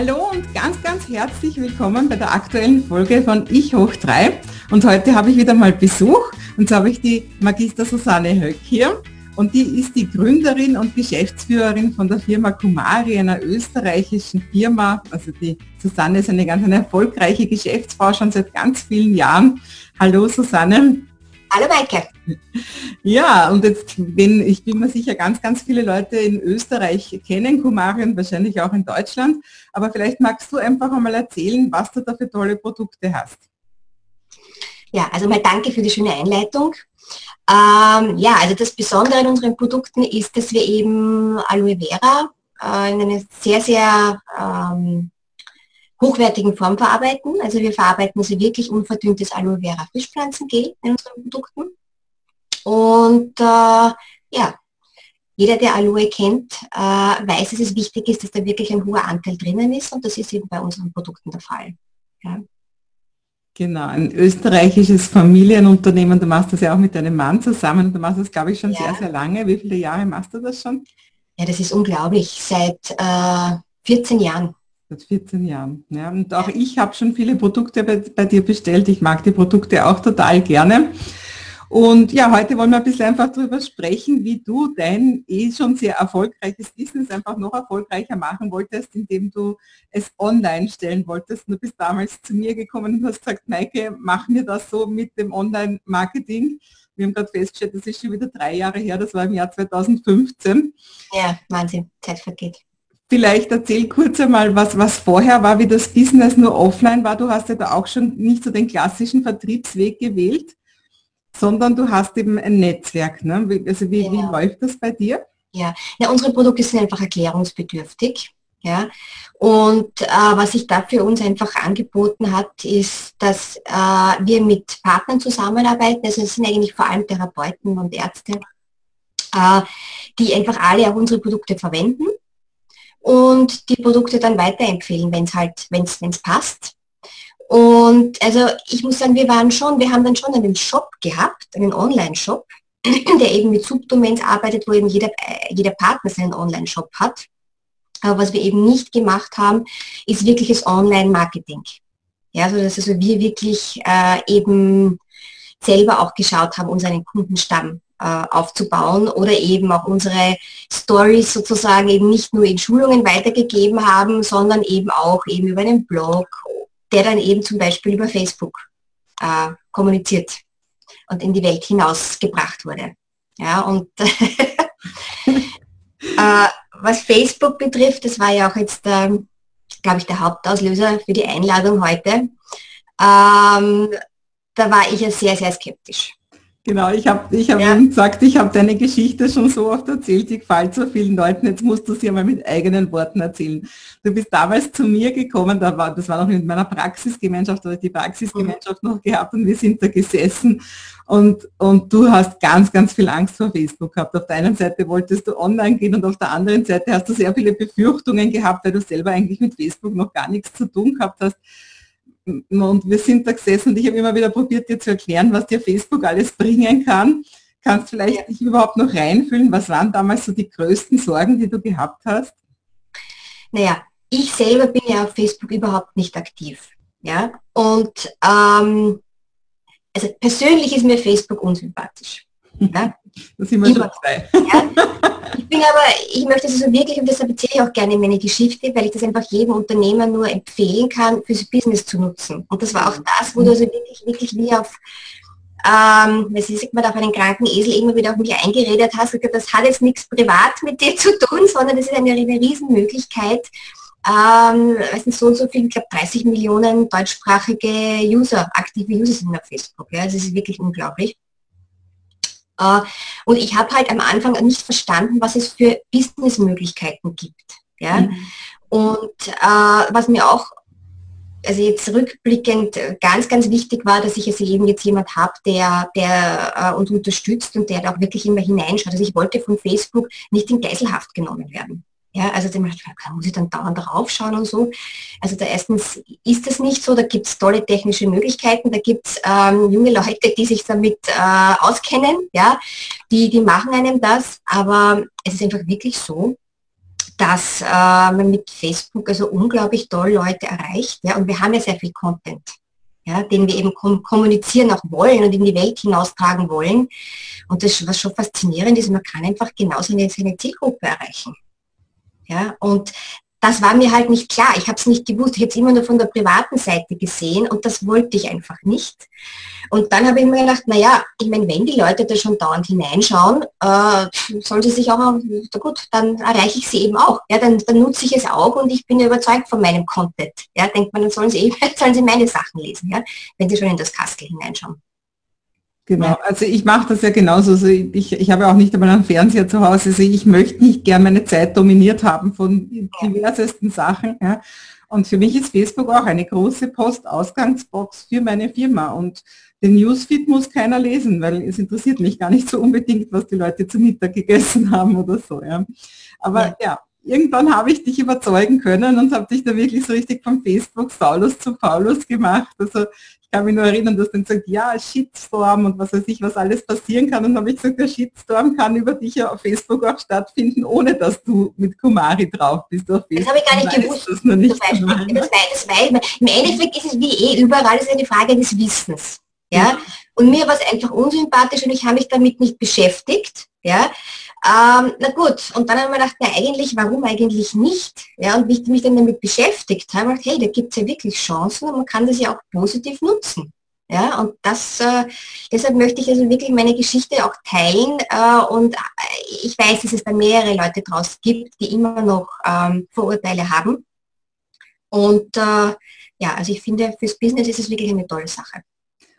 Hallo und ganz, ganz herzlich willkommen bei der aktuellen Folge von Ich hoch 3. Und heute habe ich wieder mal Besuch und so habe ich die Magister Susanne Höck hier. Und die ist die Gründerin und Geschäftsführerin von der Firma Kumari, einer österreichischen Firma. Also die Susanne ist eine ganz eine erfolgreiche Geschäftsfrau schon seit ganz vielen Jahren. Hallo Susanne. Hallo Maike. Ja, und jetzt wenn ich bin mir sicher, ganz, ganz viele Leute in Österreich kennen Kumari und wahrscheinlich auch in Deutschland. Aber vielleicht magst du einfach einmal erzählen, was du da für tolle Produkte hast. Ja, also mal danke für die schöne Einleitung. Ähm, ja, also das Besondere an unseren Produkten ist, dass wir eben Aloe Vera äh, in einer sehr, sehr ähm, hochwertigen Form verarbeiten. Also wir verarbeiten sie wirklich unverdünntes Aloe Vera Frischpflanzengel in unseren Produkten. Und äh, ja, jeder, der Aloe kennt, äh, weiß, dass es wichtig ist, dass da wirklich ein hoher Anteil drinnen ist und das ist eben bei unseren Produkten der Fall. Ja. Genau, ein österreichisches Familienunternehmen. Du machst das ja auch mit deinem Mann zusammen und du machst das, glaube ich, schon ja. sehr, sehr lange. Wie viele Jahre machst du das schon? Ja, das ist unglaublich. Seit äh, 14 Jahren. Seit 14 Jahren. Ja, und auch ich habe schon viele Produkte bei, bei, dir bestellt. Ich mag die Produkte auch total gerne. Und ja, heute wollen wir ein bisschen einfach darüber sprechen, wie du dein eh schon sehr erfolgreiches Business einfach noch erfolgreicher machen wolltest, indem du es online stellen wolltest. Du bist damals zu mir gekommen und hast gesagt, Maike, machen wir das so mit dem Online-Marketing. Wir haben gerade festgestellt, das ist schon wieder drei Jahre her, das war im Jahr 2015. Ja, Wahnsinn, Zeit vergeht. Vielleicht erzähl kurz einmal, was, was vorher war, wie das Business nur offline war. Du hast ja da auch schon nicht so den klassischen Vertriebsweg gewählt, sondern du hast eben ein Netzwerk. Ne? Also wie, genau. wie läuft das bei dir? Ja. ja, unsere Produkte sind einfach erklärungsbedürftig. Ja, und äh, was sich da für uns einfach angeboten hat, ist, dass äh, wir mit Partnern zusammenarbeiten. Also es sind eigentlich vor allem Therapeuten und Ärzte, äh, die einfach alle auch unsere Produkte verwenden und die Produkte dann weiterempfehlen, wenn es halt, wenn es passt. Und also ich muss sagen, wir waren schon, wir haben dann schon einen Shop gehabt, einen Online-Shop, der eben mit Subdomains arbeitet, wo eben jeder, äh, jeder Partner seinen Online-Shop hat. Aber was wir eben nicht gemacht haben, ist wirkliches Online-Marketing. Ja, also dass also wir wirklich äh, eben selber auch geschaut haben, unseren Kundenstamm aufzubauen oder eben auch unsere Stories sozusagen eben nicht nur in Schulungen weitergegeben haben, sondern eben auch eben über einen Blog, der dann eben zum Beispiel über Facebook äh, kommuniziert und in die Welt hinausgebracht wurde. Ja, und äh, was Facebook betrifft, das war ja auch jetzt, ähm, glaube ich, der Hauptauslöser für die Einladung heute. Ähm, da war ich ja sehr, sehr skeptisch. Genau, ich habe ich hab ja. gesagt, ich habe deine Geschichte schon so oft erzählt, die gefällt so vielen Leuten, jetzt musst du sie einmal mit eigenen Worten erzählen. Du bist damals zu mir gekommen, da war, das war noch in meiner Praxisgemeinschaft, ich die Praxisgemeinschaft mhm. noch gehabt und wir sind da gesessen und, und du hast ganz, ganz viel Angst vor Facebook gehabt. Auf der einen Seite wolltest du online gehen und auf der anderen Seite hast du sehr viele Befürchtungen gehabt, weil du selber eigentlich mit Facebook noch gar nichts zu tun gehabt hast und wir sind da gesessen und ich habe immer wieder probiert, dir zu erklären, was dir Facebook alles bringen kann. Kannst vielleicht dich überhaupt noch reinfühlen? Was waren damals so die größten Sorgen, die du gehabt hast? Naja, ich selber bin ja auf Facebook überhaupt nicht aktiv. Ja, und ähm, also persönlich ist mir Facebook unsympathisch. Ja? Da sind wir schon zwei. Ich bin aber, ich möchte es also wirklich, und deshalb erzähle ich auch gerne meine Geschichte, weil ich das einfach jedem Unternehmer nur empfehlen kann, fürs Business zu nutzen. Und das war auch das, wo du also wirklich, wirklich wie auf, ähm, wie sagt man, auf einen kranken Esel immer wieder auf mich eingeredet hast. Das hat jetzt nichts privat mit dir zu tun, sondern das ist eine, eine Riesenmöglichkeit, ähm, weiß nicht, so und so viel, ich glaube 30 Millionen deutschsprachige User, aktive User sind auf Facebook. Ja, das ist wirklich unglaublich. Äh, und ich habe halt am Anfang nicht verstanden, was es für Businessmöglichkeiten gibt. Ja? Mhm. Und äh, was mir auch also jetzt rückblickend ganz, ganz wichtig war, dass ich also eben jetzt jemand habe, der, der äh, uns unterstützt und der da auch wirklich immer hineinschaut. Also ich wollte von Facebook nicht in Geiselhaft genommen werden. Ja, also dem muss ich dann dauernd darauf schauen und so. Also da erstens ist es nicht so, da gibt es tolle technische Möglichkeiten, da gibt es ähm, junge Leute, die sich damit äh, auskennen, ja, die, die machen einem das, aber es ist einfach wirklich so, dass äh, man mit Facebook also unglaublich toll Leute erreicht, ja, und wir haben ja sehr viel Content. Ja, den wir eben kom kommunizieren auch wollen und in die Welt hinaustragen wollen. Und das, was schon faszinierend ist, man kann einfach genau seine, seine Zielgruppe erreichen. Ja, und das war mir halt nicht klar. Ich habe es nicht gewusst. Ich habe es immer nur von der privaten Seite gesehen und das wollte ich einfach nicht. Und dann habe ich mir gedacht, naja, ich meine, wenn die Leute da schon dauernd hineinschauen, äh, sollen sie sich auch, na gut, dann erreiche ich sie eben auch. Ja, dann, dann nutze ich es auch und ich bin überzeugt von meinem Content. Ja, denkt man, dann sollen sie eben, sollen sie meine Sachen lesen, ja, wenn sie schon in das Kastel hineinschauen. Genau, also ich mache das ja genauso. Also ich, ich habe auch nicht einmal einen Fernseher zu Hause. Also ich möchte nicht gern meine Zeit dominiert haben von diversesten Sachen. Ja. Und für mich ist Facebook auch eine große Postausgangsbox für meine Firma. Und den Newsfeed muss keiner lesen, weil es interessiert mich gar nicht so unbedingt, was die Leute zu Mittag gegessen haben oder so. Ja. Aber ja, ja irgendwann habe ich dich überzeugen können und habe dich da wirklich so richtig von Facebook Saulus zu Paulus gemacht. Also kann mich nur erinnern, dass dann sagt, ja, Shitstorm und was weiß ich, was alles passieren kann. Und dann habe ich gesagt, der Shitstorm kann über dich ja auf Facebook auch stattfinden, ohne dass du mit Kumari drauf bist. Auf das habe ich gar nicht gewusst. Das, noch nicht weiß, das, weiß, das weiß man. Im Endeffekt ist es wie eh überall, ist eine Frage des Wissens. Ja? Und mir war es einfach unsympathisch und ich habe mich damit nicht beschäftigt. Ja? Ähm, na gut, und dann haben wir gedacht, na eigentlich, warum eigentlich nicht? Ja, und wie ich mich dann damit beschäftigt habe, gedacht, hey, da gibt es ja wirklich Chancen und man kann das ja auch positiv nutzen. Ja, und das, äh, deshalb möchte ich also wirklich meine Geschichte auch teilen äh, und äh, ich weiß, dass es da mehrere Leute draus gibt, die immer noch ähm, Vorurteile haben. Und äh, ja, also ich finde, fürs Business ist es wirklich eine tolle Sache.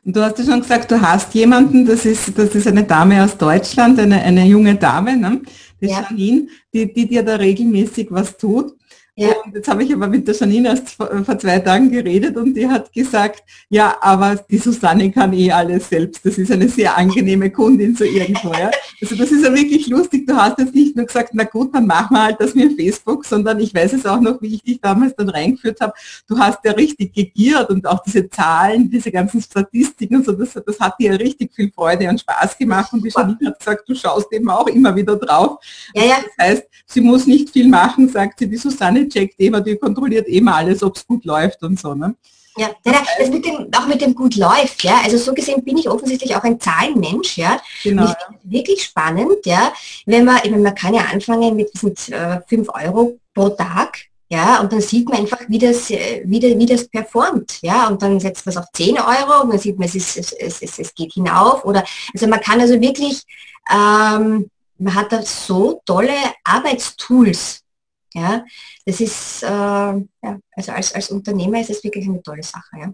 Und du hast ja schon gesagt, du hast jemanden, das ist, das ist eine Dame aus Deutschland, eine, eine junge Dame, ne? die ja. Janine, die, die dir da regelmäßig was tut. Ja. Und jetzt habe ich aber mit der Janine erst vor, vor, zwei Tagen geredet und die hat gesagt, ja, aber die Susanne kann eh alles selbst. Das ist eine sehr angenehme Kundin so irgendwo. Ja. Also das ist ja wirklich lustig. Du hast jetzt nicht nur gesagt, na gut, dann machen wir halt das mit Facebook, sondern ich weiß es auch noch, wie ich dich damals dann reingeführt habe. Du hast ja richtig gegiert und auch diese Zahlen, diese ganzen Statistiken und so, das, das hat dir ja richtig viel Freude und Spaß gemacht. Und die Janine hat gesagt, du schaust eben auch immer wieder drauf. Ja, ja. Das heißt, sie muss nicht viel machen, sagt sie, die Susanne Checkt immer, die kontrolliert immer alles, ob es gut läuft und so. Ne? Ja, das, mit dem, auch mit dem gut läuft, ja. Also so gesehen bin ich offensichtlich auch ein Zahlenmensch, ja. Genau. Ja. Wirklich spannend, ja. Wenn man, ich meine, man kann ja anfangen mit, mit äh, 5 Euro pro Tag, ja, und dann sieht man einfach, wie das, äh, wie, das, wie das performt, ja, und dann setzt man es auf 10 Euro und dann sieht man, es, ist, es, es, es geht hinauf oder, also man kann also wirklich, ähm, man hat da so tolle Arbeitstools, ja, das ist, äh, ja, also als, als Unternehmer ist es wirklich eine tolle Sache. Ja.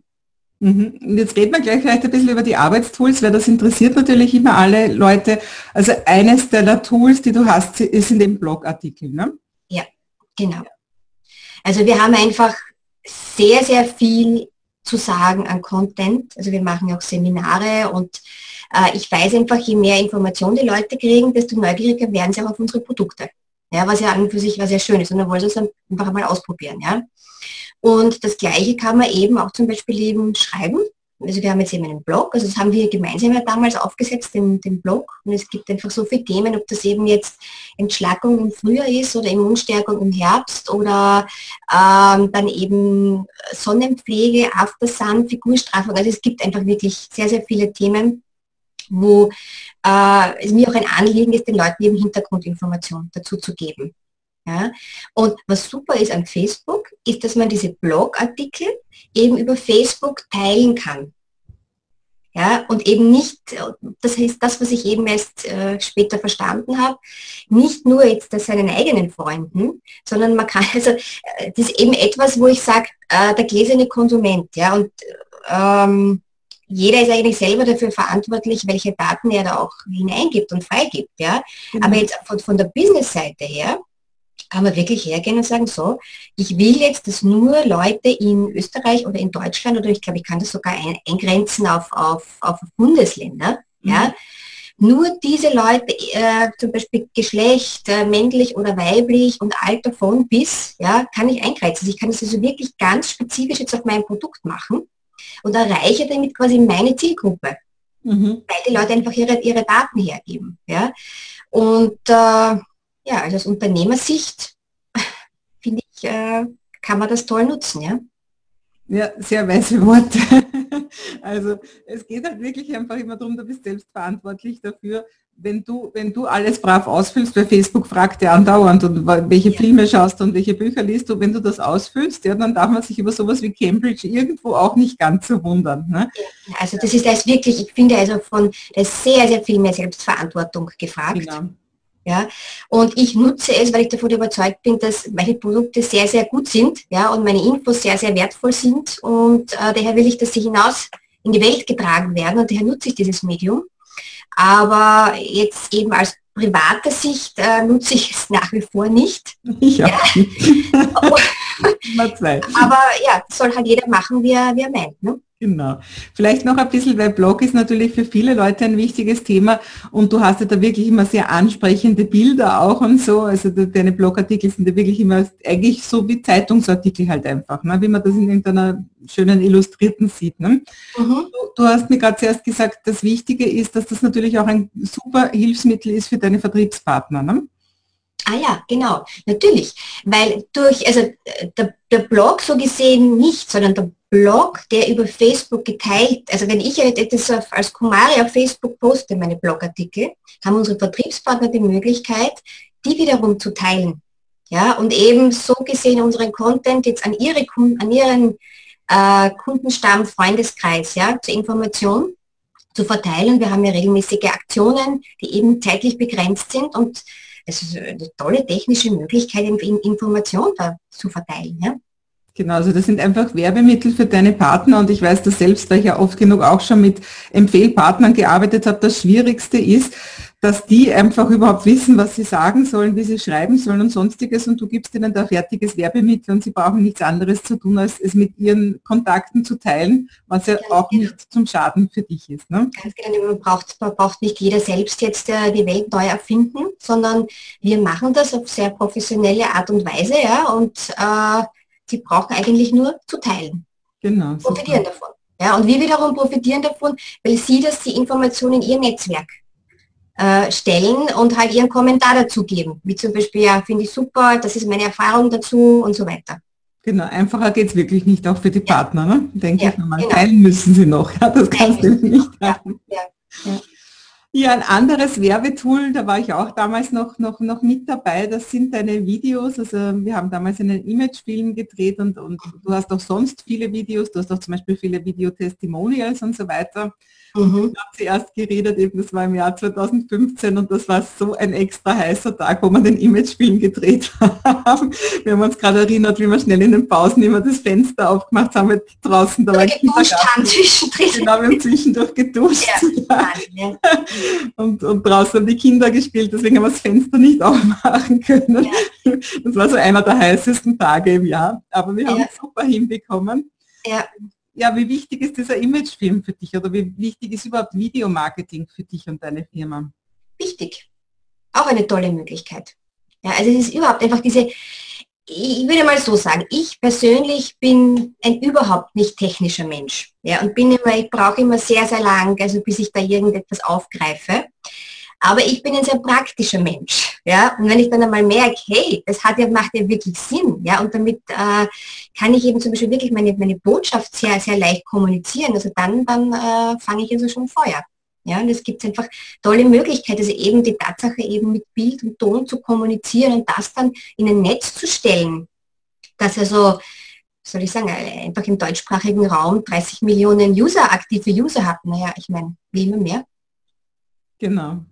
Mhm. Und jetzt reden wir gleich vielleicht ein bisschen über die Arbeitstools, weil das interessiert natürlich immer alle Leute. Also eines der Tools, die du hast, ist in dem Blogartikel, ne? Ja, genau. Also wir haben einfach sehr, sehr viel zu sagen an Content. Also wir machen auch Seminare und äh, ich weiß einfach, je mehr Informationen die Leute kriegen, desto neugieriger werden sie auch auf unsere Produkte ja, was ja an und für sich sehr schön ist. Und dann wollen sie es einfach mal ausprobieren. Ja. Und das Gleiche kann man eben auch zum Beispiel eben schreiben. Also wir haben jetzt eben einen Blog, also das haben wir gemeinsam ja damals aufgesetzt, den, den Blog. Und es gibt einfach so viele Themen, ob das eben jetzt Entschlackung im Frühjahr ist oder Immunstärkung im Herbst oder ähm, dann eben Sonnenpflege, Aftersun, Figurstraffung. Also es gibt einfach wirklich sehr, sehr viele Themen, wo äh, es mir auch ein Anliegen ist, den Leuten eben Hintergrundinformationen dazu zu geben. Ja? Und was super ist an Facebook, ist, dass man diese Blogartikel eben über Facebook teilen kann. Ja, und eben nicht, das heißt das, was ich eben erst äh, später verstanden habe, nicht nur jetzt das seinen eigenen Freunden, sondern man kann, also das ist eben etwas, wo ich sage, äh, der gläserne Konsument, ja, und ähm, jeder ist eigentlich selber dafür verantwortlich, welche Daten er da auch hineingibt und freigibt. Ja? Mhm. Aber jetzt von, von der Business-Seite her kann man wirklich hergehen und sagen, so, ich will jetzt, dass nur Leute in Österreich oder in Deutschland oder ich glaube, ich kann das sogar eingrenzen auf, auf, auf Bundesländer, mhm. ja, nur diese Leute, äh, zum Beispiel Geschlecht, äh, männlich oder weiblich und Alter von bis, ja, kann ich eingrenzen. Also ich kann das also wirklich ganz spezifisch jetzt auf mein Produkt machen und erreiche damit quasi meine Zielgruppe, mhm. weil die Leute einfach ihre, ihre Daten hergeben. Ja? Und äh, ja, also aus Unternehmersicht finde ich, äh, kann man das toll nutzen. Ja? Ja, sehr weise Worte. Also es geht halt wirklich einfach immer darum, du bist selbst verantwortlich dafür, wenn du, wenn du alles brav ausfüllst, weil Facebook fragt ja andauernd und welche ja. Filme schaust du und welche Bücher liest du, wenn du das ausfüllst, ja, dann darf man sich über sowas wie Cambridge irgendwo auch nicht ganz so wundern. Ne? Also das ist das wirklich, ich finde also von der sehr, sehr viel mehr Selbstverantwortung gefragt. Genau. Ja, und ich nutze es, weil ich davon überzeugt bin, dass meine Produkte sehr, sehr gut sind ja, und meine Infos sehr, sehr wertvoll sind und äh, daher will ich, dass sie hinaus in die Welt getragen werden und daher nutze ich dieses Medium. Aber jetzt eben als private Sicht äh, nutze ich es nach wie vor nicht. Ja. ja. Aber ja, soll halt jeder machen, wie er, wie er meint. Ne? Genau. Vielleicht noch ein bisschen, weil Blog ist natürlich für viele Leute ein wichtiges Thema und du hast ja da wirklich immer sehr ansprechende Bilder auch und so. Also deine Blogartikel sind ja wirklich immer eigentlich so wie Zeitungsartikel halt einfach, ne? wie man das in irgendeiner schönen Illustrierten sieht. Ne? Mhm. Du, du, hast mir gerade zuerst gesagt, das Wichtige ist, dass das natürlich auch ein super Hilfsmittel ist für deine Vertriebspartner. Ne? Ah ja, genau, natürlich. Weil durch, also äh, der, der Blog so gesehen nicht, sondern der Blog, der über Facebook geteilt, also wenn ich etwas als Kumari auf Facebook poste, meine Blogartikel, haben unsere Vertriebspartner die Möglichkeit, die wiederum zu teilen. Ja, und eben so gesehen unseren Content jetzt an ihre an ihren äh, Kundenstamm, Freundeskreis, ja, zur Information zu verteilen. Wir haben ja regelmäßige Aktionen, die eben zeitlich begrenzt sind und es ist eine tolle technische Möglichkeit, Information da zu verteilen. Ja. Genau, also das sind einfach Werbemittel für deine Partner und ich weiß das selbst, weil ich ja oft genug auch schon mit Empfehlpartnern gearbeitet habe. Das Schwierigste ist, dass die einfach überhaupt wissen, was sie sagen sollen, wie sie schreiben sollen und sonstiges und du gibst ihnen da fertiges Werbemittel und sie brauchen nichts anderes zu tun, als es mit ihren Kontakten zu teilen, was ja Ganz auch genau. nicht zum Schaden für dich ist. Ne? Ganz genau, man braucht, man braucht nicht jeder selbst jetzt äh, die Welt neu erfinden, sondern wir machen das auf sehr professionelle Art und Weise ja, und äh, Sie brauchen eigentlich nur zu teilen. Genau. Profitieren super. davon. Ja, und wir wiederum profitieren davon, weil Sie das die Informationen in Ihr Netzwerk äh, stellen und halt Ihren Kommentar dazu geben. Wie zum Beispiel, ja, finde ich super, das ist meine Erfahrung dazu und so weiter. Genau, einfacher geht es wirklich nicht, auch für die Partner, ne? denke ja, ich nochmal. Genau. Teilen müssen sie noch, ja, das kannst du nicht machen. Ja, ja, ja, ein anderes Werbetool, da war ich auch damals noch, noch, noch mit dabei, das sind deine Videos. Also wir haben damals einen Imagefilm gedreht und, und du hast auch sonst viele Videos, du hast auch zum Beispiel viele Videotestimonials und so weiter. Mhm. Ich habe zuerst geredet, eben das war im Jahr 2015 und das war so ein extra heißer Tag, wo wir den Imagefilm gedreht haben. Wir haben uns gerade erinnert, wie wir schnell in den Pausen immer das Fenster aufgemacht haben mit draußen. Da war geduscht haben zwischendrin. Genau, wir haben zwischendurch geduscht. Ja, ja. Und, und draußen haben die Kinder gespielt, deswegen haben wir das Fenster nicht aufmachen können. Ja. Das war so einer der heißesten Tage im Jahr. Aber wir haben es super hinbekommen. Ja ja, wie wichtig ist dieser Imagefilm für dich oder wie wichtig ist überhaupt Videomarketing für dich und deine Firma? Wichtig. Auch eine tolle Möglichkeit. Ja, also es ist überhaupt einfach diese, ich würde mal so sagen, ich persönlich bin ein überhaupt nicht technischer Mensch. Ja, und bin immer, ich brauche immer sehr, sehr lang, also bis ich da irgendetwas aufgreife. Aber ich bin ein sehr praktischer Mensch. Ja? Und wenn ich dann einmal merke, hey, das hat ja, macht ja wirklich Sinn, ja, und damit äh, kann ich eben zum Beispiel wirklich meine, meine Botschaft sehr, sehr leicht kommunizieren. Also dann, dann äh, fange ich also schon Feuer. Ja, und es gibt einfach tolle Möglichkeiten, also eben die Tatsache eben mit Bild und Ton zu kommunizieren und das dann in ein Netz zu stellen. Dass also, soll ich sagen, einfach im deutschsprachigen Raum 30 Millionen User, aktive User hat. Naja, ich meine, wie immer mehr. Genau.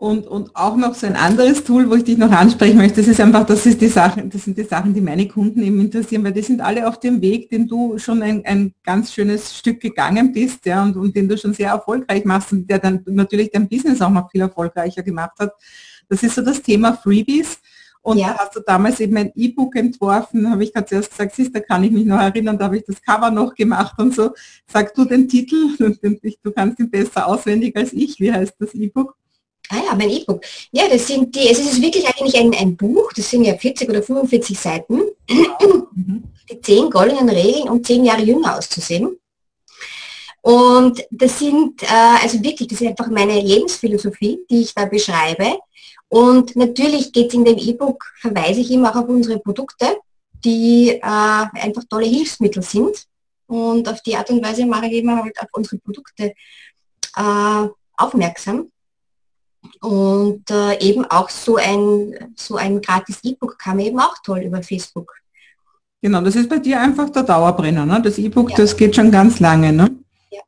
Und, und auch noch so ein anderes Tool, wo ich dich noch ansprechen möchte, das ist einfach, das ist die Sachen, das sind die Sachen, die meine Kunden eben interessieren, weil die sind alle auf dem Weg, den du schon ein, ein ganz schönes Stück gegangen bist, ja, und, und den du schon sehr erfolgreich machst und der dann natürlich dein Business auch noch viel erfolgreicher gemacht hat. Das ist so das Thema Freebies. Und ja. hast du damals eben ein E-Book entworfen, habe ich gerade zuerst gesagt, siehst, da kann ich mich noch erinnern, da habe ich das Cover noch gemacht und so. Sag du den Titel, du kannst ihn besser auswendig als ich. Wie heißt das E-Book? Ah ja, mein E-Book. Ja, das sind die, es ist wirklich eigentlich ein, ein Buch, das sind ja 40 oder 45 Seiten. Die zehn goldenen Regeln, um zehn Jahre jünger auszusehen. Und das sind, äh, also wirklich, das ist einfach meine Lebensphilosophie, die ich da beschreibe. Und natürlich geht es in dem E-Book, verweise ich immer auch auf unsere Produkte, die äh, einfach tolle Hilfsmittel sind. Und auf die Art und Weise mache ich immer halt auf unsere Produkte äh, aufmerksam. Und äh, eben auch so ein, so ein gratis E-Book kam eben auch toll über Facebook. Genau, das ist bei dir einfach der Dauerbrenner. Ne? Das E-Book, ja. das geht schon ganz lange. Ne? Ja,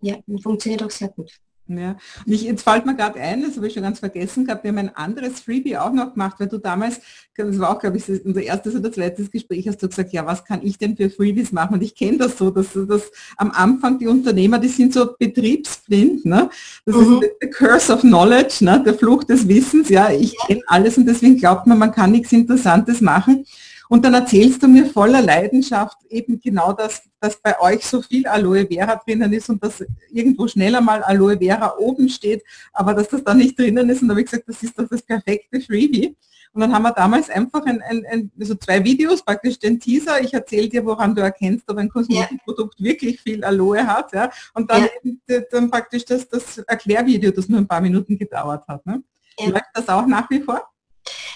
ja funktioniert auch sehr gut. Ja, und ich, jetzt fällt mir gerade ein, das habe ich schon ganz vergessen gehabt, wir haben ein anderes Freebie auch noch gemacht, weil du damals, das war auch, glaube ich, unser erstes oder zweites Gespräch, hast du gesagt, ja, was kann ich denn für Freebies machen? Und ich kenne das so, dass, dass am Anfang die Unternehmer, die sind so betriebsblind, ne? Das mhm. ist the curse of knowledge, ne? der Fluch des Wissens, ja, ich kenne alles und deswegen glaubt man, man kann nichts Interessantes machen. Und dann erzählst du mir voller Leidenschaft eben genau das, dass bei euch so viel Aloe Vera drinnen ist und dass irgendwo schneller mal Aloe Vera oben steht, aber dass das da nicht drinnen ist. Und da habe ich gesagt, das ist doch das perfekte Freebie. Und dann haben wir damals einfach ein, ein, ein, also zwei Videos, praktisch den Teaser. Ich erzähle dir, woran du erkennst, ob ein Kosmetikprodukt ja. wirklich viel Aloe hat. Ja? Und dann, ja. eben, dann praktisch das, das Erklärvideo, das nur ein paar Minuten gedauert hat. Ne? Ja. Läuft das auch nach wie vor?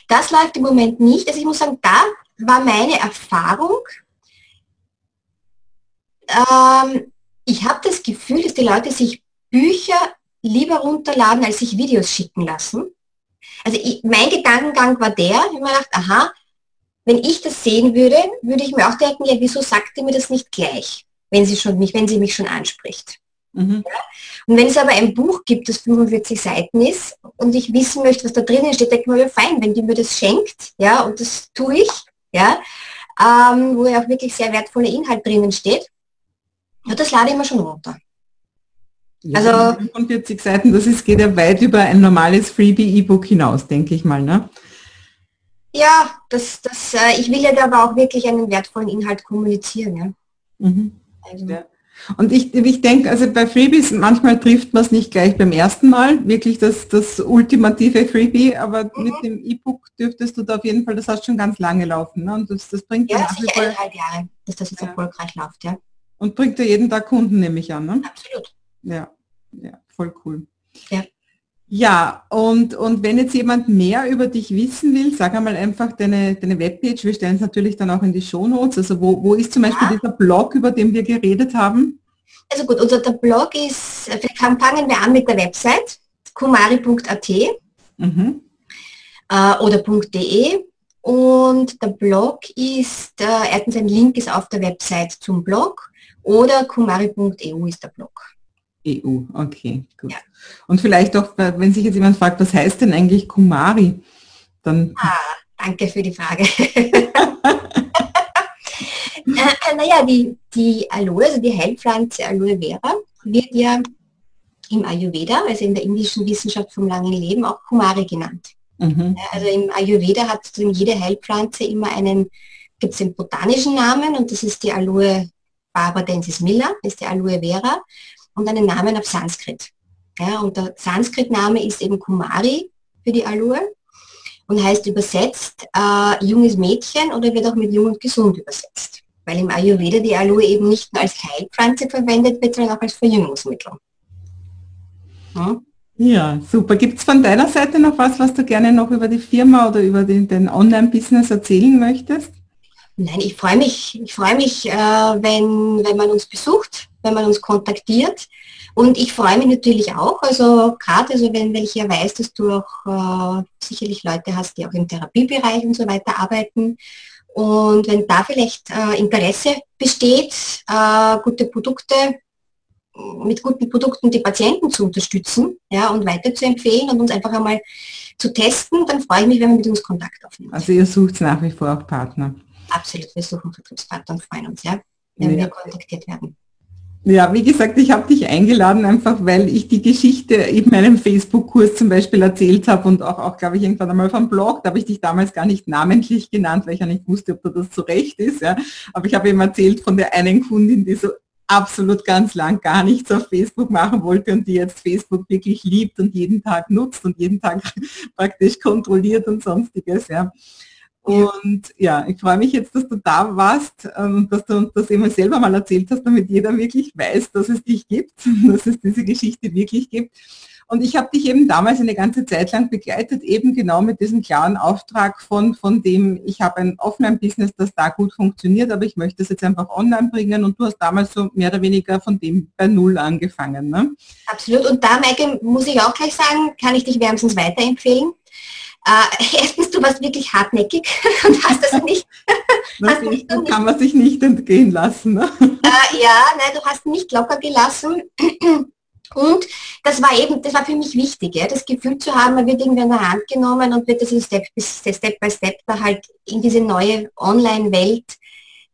Das läuft im Moment nicht. Also ich muss sagen, da war meine Erfahrung, ähm, ich habe das Gefühl, dass die Leute sich Bücher lieber runterladen, als sich Videos schicken lassen. Also ich, mein Gedankengang war der, ich habe mir gedacht, aha, wenn ich das sehen würde, würde ich mir auch denken, ja, wieso sagt ihr mir das nicht gleich, wenn sie, schon mich, wenn sie mich schon anspricht. Mhm. Ja? Und wenn es aber ein Buch gibt, das 45 Seiten ist und ich wissen möchte, was da drinnen steht, denke ich mir, ja, fein, wenn die mir das schenkt, ja, und das tue ich, ja, ähm, wo ja auch wirklich sehr wertvoller Inhalt drinnen steht. Ja, das lade ich mir schon runter. Ja, also 45 Seiten, das ist, geht ja weit über ein normales Freebie-E-Book hinaus, denke ich mal, ne? Ja, das, das, äh, ich will ja da aber auch wirklich einen wertvollen Inhalt kommunizieren. Ja. Mhm. Also. Ja. Und ich, ich denke, also bei Freebies, manchmal trifft man es nicht gleich beim ersten Mal, wirklich das, das ultimative Freebie, aber mhm. mit dem E-Book dürftest du da auf jeden Fall, das hast schon ganz lange laufen. Ne? Und das, das bringt ja, sicher eineinhalb Jahre, dass das jetzt ja. erfolgreich läuft, ja. Und bringt dir jeden Tag Kunden, nehme ich an, ne? Absolut. Ja, ja, voll cool. Ja. Ja, und, und wenn jetzt jemand mehr über dich wissen will, sag einmal einfach deine, deine Webpage. Wir stellen es natürlich dann auch in die Shownotes. Also wo, wo ist zum Beispiel ja. dieser Blog, über den wir geredet haben? Also gut, unser der Blog ist, vielleicht fangen wir an mit der Website, kumari.at mhm. äh, oder .de. Und der Blog ist, äh, erstens ein Link ist auf der Website zum Blog oder kumari.eu ist der Blog. EU, okay, gut. Ja. Und vielleicht auch, wenn sich jetzt jemand fragt, was heißt denn eigentlich Kumari? Dann ah, danke für die Frage. äh, naja, die, die Aloe, also die Heilpflanze Aloe Vera, wird ja im Ayurveda, also in der indischen Wissenschaft vom langen Leben, auch Kumari genannt. Mhm. Also im Ayurveda hat jede Heilpflanze immer einen, gibt es den botanischen Namen und das ist die Aloe barbadensis milla, ist die Aloe Vera und einen Namen auf Sanskrit. Ja, und der Sanskrit-Name ist eben Kumari für die Aloe und heißt übersetzt äh, junges Mädchen oder wird auch mit jung und gesund übersetzt. Weil im Ayurveda die Aloe eben nicht nur als Heilpflanze verwendet wird, sondern auch als Verjüngungsmittel. Hm? Ja, super. Gibt es von deiner Seite noch was, was du gerne noch über die Firma oder über den, den Online-Business erzählen möchtest? Nein, ich freue mich, ich freue mich, äh, wenn, wenn man uns besucht, wenn man uns kontaktiert. Und ich freue mich natürlich auch, also gerade also wenn, wenn ich ja weiß, dass du auch äh, sicherlich Leute hast, die auch im Therapiebereich und so weiter arbeiten. Und wenn da vielleicht äh, Interesse besteht, äh, gute Produkte mit guten Produkten die Patienten zu unterstützen ja, und weiter zu empfehlen und uns einfach einmal zu testen, dann freue ich mich, wenn man mit uns Kontakt aufnimmt. Also ihr sucht nach wie vor auch Partner. Absolut, wir suchen Vertriebspartner und freuen uns, ja, wenn ja. wir kontaktiert werden. Ja, wie gesagt, ich habe dich eingeladen, einfach weil ich die Geschichte in meinem Facebook-Kurs zum Beispiel erzählt habe und auch, auch glaube ich, irgendwann einmal vom Blog, da habe ich dich damals gar nicht namentlich genannt, weil ich ja nicht wusste, ob das so recht ist. Ja. Aber ich habe eben erzählt von der einen Kundin, die so absolut ganz lang gar nichts auf Facebook machen wollte und die jetzt Facebook wirklich liebt und jeden Tag nutzt und jeden Tag praktisch kontrolliert und sonstiges. Ja. Und ja, ich freue mich jetzt, dass du da warst ähm, und dass du uns das immer selber mal erzählt hast, damit jeder wirklich weiß, dass es dich gibt, dass es diese Geschichte wirklich gibt. Und ich habe dich eben damals eine ganze Zeit lang begleitet, eben genau mit diesem klaren Auftrag von, von dem, ich habe ein Offline-Business, das da gut funktioniert, aber ich möchte es jetzt einfach online bringen und du hast damals so mehr oder weniger von dem bei Null angefangen. Ne? Absolut. Und da, Maike, muss ich auch gleich sagen, kann ich dich wärmstens weiterempfehlen. Äh, erstens, du warst wirklich hartnäckig und hast das nicht. hast nicht kann nicht, man sich nicht entgehen lassen. Ne? Äh, ja, nein, du hast nicht locker gelassen. Und das war eben, das war für mich wichtig, ja, das Gefühl zu haben, man wird irgendwie an der Hand genommen und wird das Step, Step by Step da halt in diese neue Online-Welt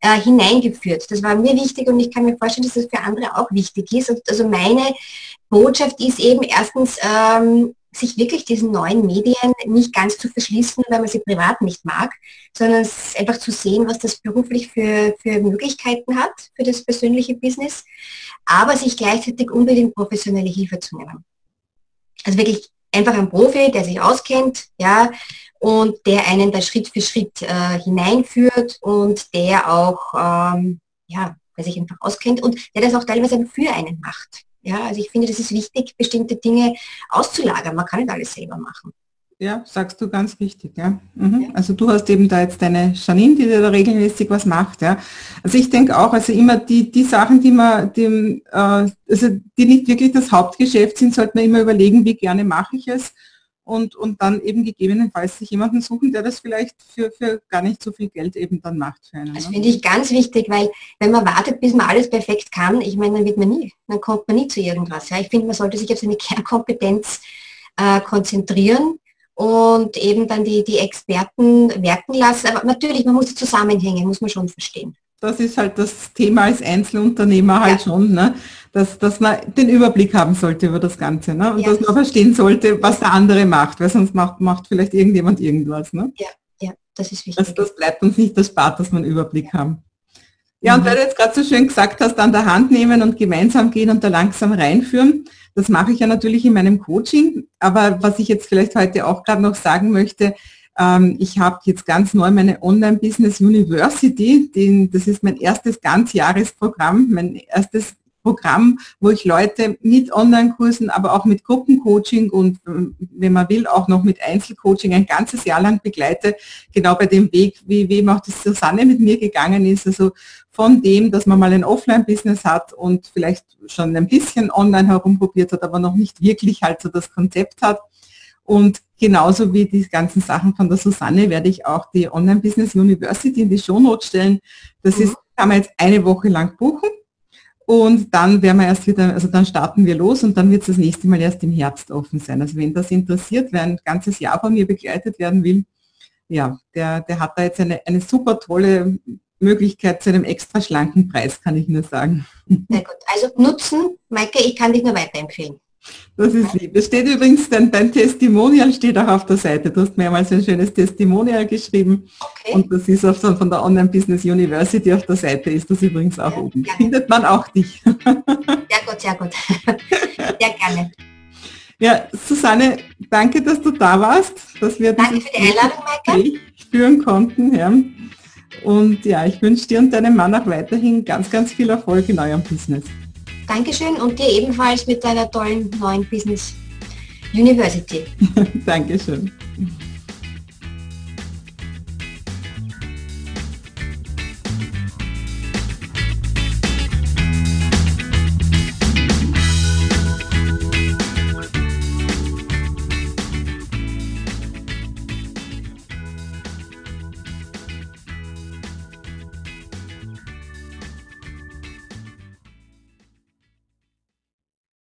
äh, hineingeführt. Das war mir wichtig und ich kann mir vorstellen, dass das für andere auch wichtig ist. Und also meine Botschaft ist eben erstens, ähm, sich wirklich diesen neuen Medien nicht ganz zu verschließen, weil man sie privat nicht mag, sondern einfach zu sehen, was das beruflich für, für Möglichkeiten hat für das persönliche Business, aber sich gleichzeitig unbedingt professionelle Hilfe zu nehmen. Also wirklich einfach ein Profi, der sich auskennt, ja, und der einen da Schritt für Schritt äh, hineinführt und der auch, ähm, ja, der sich einfach auskennt und der das auch teilweise für einen macht. Ja, also ich finde, das ist wichtig, bestimmte Dinge auszulagern. Man kann nicht alles selber machen. Ja, sagst du ganz richtig, ja. Mhm. ja. Also du hast eben da jetzt deine Janine, die da regelmäßig was macht, ja. Also ich denke auch, also immer die, die Sachen, die man, die, äh, also die nicht wirklich das Hauptgeschäft sind, sollte man immer überlegen, wie gerne mache ich es und, und dann eben gegebenenfalls sich jemanden suchen, der das vielleicht für, für gar nicht so viel Geld eben dann macht für einen. Das ne? finde ich ganz wichtig, weil wenn man wartet, bis man alles perfekt kann, ich meine, dann wird man nie, dann kommt man nie zu irgendwas. Ja. Ich finde, man sollte sich auf seine Kernkompetenz äh, konzentrieren und eben dann die, die Experten werken lassen. Aber natürlich, man muss die Zusammenhänge, muss man schon verstehen. Das ist halt das Thema als Einzelunternehmer halt ja. schon. Ne? dass, dass man den Überblick haben sollte über das Ganze ne? und ja. dass man verstehen sollte, was der andere macht, weil sonst macht, macht vielleicht irgendjemand irgendwas. Ne? Ja, ja, das ist wichtig. Das, das bleibt uns nicht erspart, dass wir einen Überblick haben. Ja, und mhm. weil du jetzt gerade so schön gesagt hast, an der Hand nehmen und gemeinsam gehen und da langsam reinführen, das mache ich ja natürlich in meinem Coaching. Aber was ich jetzt vielleicht heute auch gerade noch sagen möchte, ich habe jetzt ganz neu meine Online-Business University, den, das ist mein erstes Ganzjahresprogramm, mein erstes Programm, wo ich Leute mit Online-Kursen, aber auch mit Gruppencoaching und ähm, wenn man will, auch noch mit Einzelcoaching ein ganzes Jahr lang begleite, genau bei dem Weg, wie, wie auch die Susanne mit mir gegangen ist, also von dem, dass man mal ein Offline-Business hat und vielleicht schon ein bisschen online herumprobiert hat, aber noch nicht wirklich halt so das Konzept hat. Und genauso wie die ganzen Sachen von der Susanne werde ich auch die Online Business University in die Shownotes stellen. Das mhm. ist, kann man jetzt eine Woche lang buchen. Und dann werden wir erst wieder, also dann starten wir los und dann wird es das nächste Mal erst im Herbst offen sein. Also wenn das interessiert, wer ein ganzes Jahr von mir begleitet werden will, ja, der, der hat da jetzt eine, eine super tolle Möglichkeit zu einem extra schlanken Preis, kann ich nur sagen. Sehr gut. Also nutzen, Maike, ich kann dich nur weiterempfehlen. Das ist lieb. Es steht übrigens, dein, dein Testimonial steht auch auf der Seite. Du hast mehrmals ein schönes Testimonial geschrieben. Okay. Und das ist auf, von der Online Business University auf der Seite, ist das übrigens auch ja, oben. Gerne. Findet man auch dich. Sehr gut, sehr gut. Sehr gerne. Ja, Susanne, danke, dass du da warst, dass wir danke für die Einladung, Maike. führen konnten. Ja. Und ja, ich wünsche dir und deinem Mann auch weiterhin ganz, ganz viel Erfolg in eurem Business. Dankeschön und dir ebenfalls mit deiner tollen neuen Business University. Dankeschön.